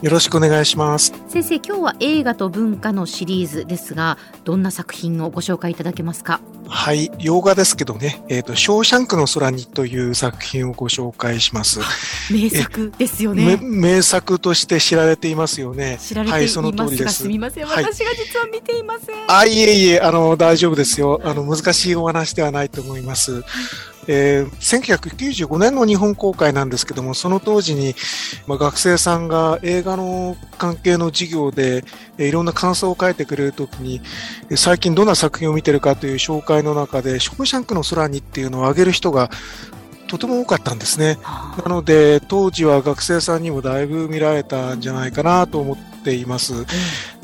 よろしくお願いします。先生今日は映画と文化のシリーズですがどんな作品をご紹介いただけますか？はい洋画ですけどね。えっ、ー、とショーシャンクの空にという作品をご紹介します。名作ですよね。名作として知られていますよね。知られていますが、はい、その通りです。すみません、私が実は見ていません。あいえいえあの大丈夫ですよ。あの難しいお話ではないと思います。えー、1995年の日本公開なんですけども、その当時に、まあ、学生さんが映画の関係の授業で、えー、いろんな感想を書いてくれるときに、最近どんな作品を見てるかという紹介の中で、ショーシャンクの空にっていうのを挙げる人がとても多かったんですね。なので、当時は学生さんにもだいぶ見られたんじゃないかなと思っています。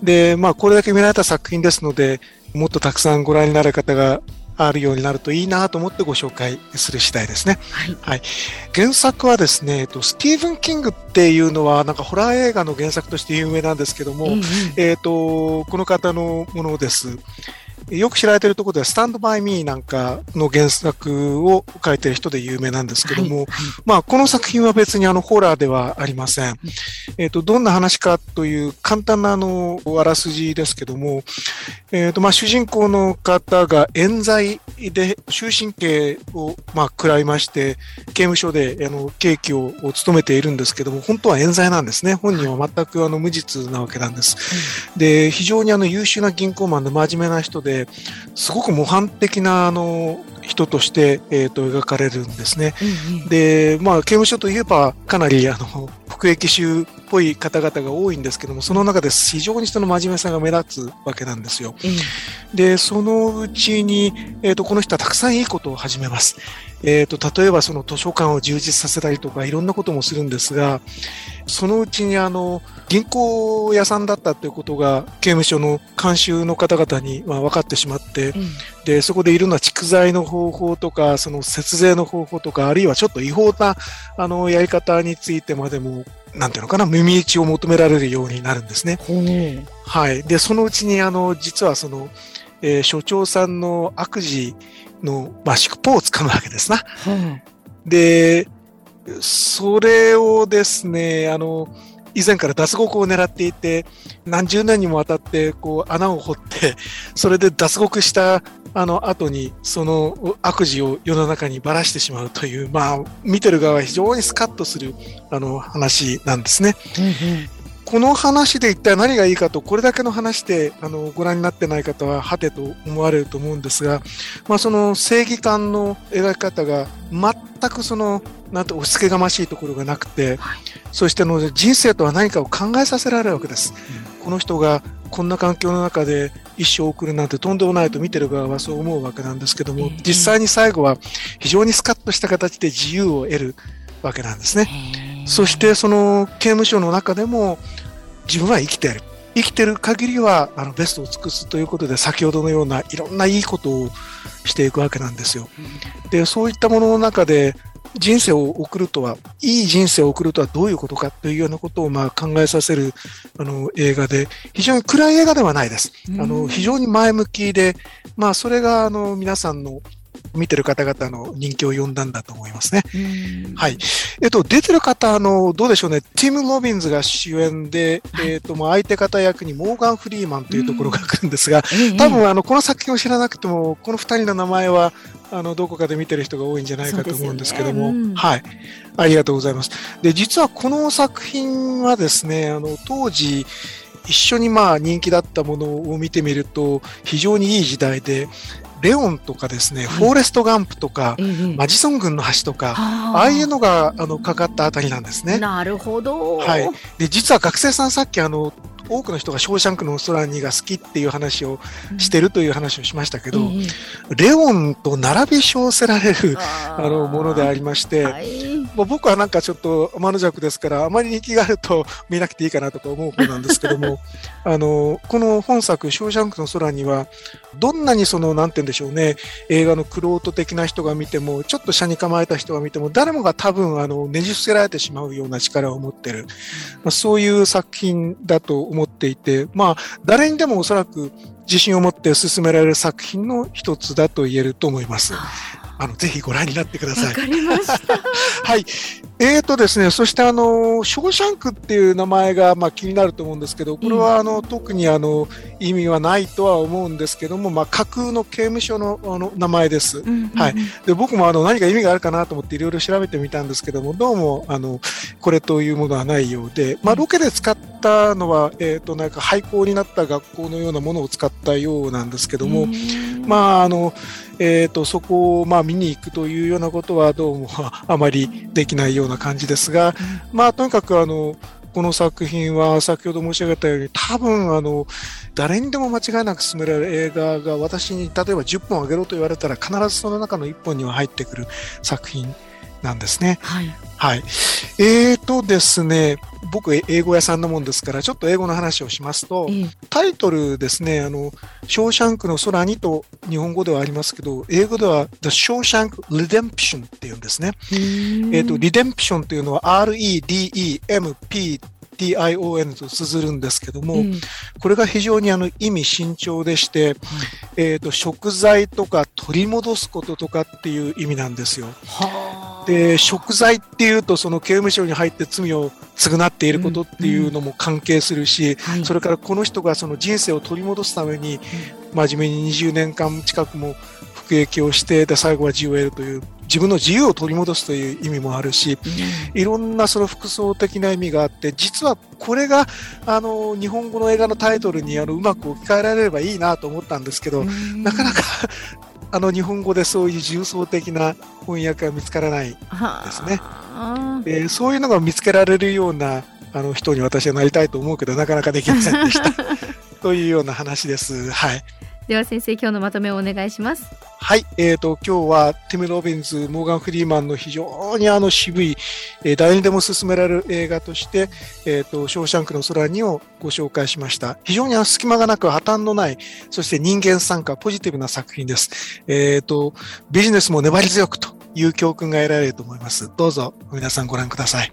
で、まあ、これだけ見られた作品ですので、もっとたくさんご覧になる方があるようになるといいなと思ってご紹介する次第ですね。はい。はい、原作はですね、スティーブン・キングっていうのは、なんかホラー映画の原作として有名なんですけども、うんうん、えっ、と、この方のものです。よく知られているところでは、スタンドバイミーなんかの原作を書いてる人で有名なんですけども、はいまあ、この作品は別にあの、ホラーではありません。えっ、ー、と、どんな話かという簡単なあの、あらすじですけども、えっ、ー、と、まあ、主人公の方が冤罪で終身刑を、まあ、食らいまして、刑務所で、あの、刑期を務めているんですけども、本当は冤罪なんですね。本人は全くあの、無実なわけなんです。で、非常にあの、優秀な銀行マンで真面目な人で、ですごく模範的なあの人として、えーと、描かれるんですね。うんうん、で、まあ、刑務所といえばかなりあの服役囚っぽい方々が多いんですけども、その中で非常に人の真面目さが目立つわけなんですよ。うん、で、そのうちに、えーと、この人はたくさんいいことを始めます。えーと、例えばその図書館を充実させたりとかいろんなこともするんですが、そのうちにあの、銀行屋さんだったということが刑務所の監修の方々にまあ分かってしまって、うん、で、そこでいろんな蓄財の方法とか、その節税の方法とか、あるいはちょっと違法なあのやり方についてまでも、なんていうのかな、耳打ちを求められるようになるんですね。はい。で、そのうちにあの、実はその、えー、所長さんの悪事の、まあ、尻尾をつかむわけですな。で、それをですね、あの、以前から脱獄を狙っていて、何十年にもわたってこう穴を掘って、それで脱獄したあの後にその悪事を世の中にばらしてしまうという、まあ、見てる側は非常にスカッとするあの話なんですね。この話で一体何がいいかと、これだけの話であのご覧になってない方は、はてと思われると思うんですが、まあ、その正義感の描き方が全くその、なんと押し付けがましいところがなくて、はい、そしての人生とは何かを考えさせられるわけです。うん、この人がこんな環境の中で一生を送るなんてとんでもないと見てる側はそう思うわけなんですけども、実際に最後は非常にスカッとした形で自由を得るわけなんですね。そしてその刑務所の中でも自分は生きている。生きてる限りはあのベストを尽くすということで先ほどのようないろんないいことをしていくわけなんですよ。でそういったものの中で人生を送るとは、いい人生を送るとはどういうことかというようなことをまあ考えさせるあの映画で、非常に暗い映画ではないです。あの非常に前向きで、まあそれがあの皆さんの見てる方々の人気を呼んだんだと思いますね。はい。えっと、出てる方、あの、どうでしょうね。ティム・ロビンズが主演で、えっと、まあ、相手方役にモーガン・フリーマンというところが来るんですが、多分、あの、この作品を知らなくても、この二人の名前は、あの、どこかで見てる人が多いんじゃないかと思うんですけども、ねうん、はい。ありがとうございます。で、実はこの作品はですね、あの、当時、一緒にまあ人気だったものを見てみると非常にいい時代でレオンとかですね、フォーレストガンプとか、マジソン軍の橋とか、ああいうのがあのかかったあたりなんですね。なるほど。はい。で、実は学生さんさっきあの、多くの人がショーシャンクの空にが好きっていう話をしてるという話をしましたけど、うん、レオンと並び称せられるあのものでありまして、はい、まあ、僕はなんかちょっと天の弱ですからあまり人気があると見なくていいかなとか思う方なんですけども あのこの本作「ショーシャンクの空」にはどんなにそのなんて言うんでしょうね映画のクロート的な人が見てもちょっと車に構えた人が見ても誰もが多分あのねじ伏せられてしまうような力を持ってる、まあ、そういう作品だと思っていてまあ誰にでもおそらく自信を持って進められる作品の一つだと言えると思います。あの、ぜひご覧になってください。わかりました。はい。えーとですね、そしてあの、ショーシャンクっていう名前がまあ気になると思うんですけど、これはあの、特にあの、意味はないとは思うんですけども、まあ架空の刑務所のあの名前です。はい。で、僕もあの、何か意味があるかなと思っていろいろ調べてみたんですけども、どうもあの、これというものはないようで、まあロケで使ったのは、えっ、ー、と、なんか廃校になった学校のようなものを使ったようなんですけども、まああの、えと、そこをまあ見に行くというようなことはどうもあまりできないようような感じですが、まあとにかくあの、この作品は先ほど申し上げたように多分あの誰にでも間違いなく進められる映画が私に例えば10本あげろと言われたら必ずその中の1本には入ってくる作品なんですね。はい。はい。えーとですね、僕、英語屋さんのもんですから、ちょっと英語の話をしますと、えタイトルですね、あの、ショーシャンクの空にと日本語ではありますけど、英語では The Shawshank Redemption っていうんですね。えっ、ー、と、Redemption っていうのは R-E-D-E-M-P TION と綴るんですけども、うん、これが非常にあの意味慎重でして、はい、えーと、食材とか取り戻すこととかっていう意味なんですよ。で食材っていうとその刑務所に入って罪を償っていることっていうのも関係するし、うん。うん、それからこの人がその人生を取り戻すために真面目に20年間近くも服役をしてで最後は自由を得るという自分の自由を取り戻すという意味もあるし、いろんなその複層的な意味があって、実はこれがあの日本語の映画のタイトルにあのうまく置き換えられればいいなと思ったんですけど、なかなかあの日本語でそういう重層的な翻訳が見つからないですね。でそういうのが見つけられるようなあの人に私はなりたいと思うけど、なかなかできませんでした。というような話です。はい。では先生、今日のまとめをお願いします。はい、えっ、ー、と、今日はティム・ロビンズ、モーガン・フリーマンの非常にあの渋い、えー、誰にでも勧められる映画として、えっ、ー、と、ショーシャンクの空にをご紹介しました。非常に隙間がなく破綻のない、そして人間参加、ポジティブな作品です。えっ、と、ビジネスも粘り強くという教訓が得られると思います。どうぞ皆さんご覧ください。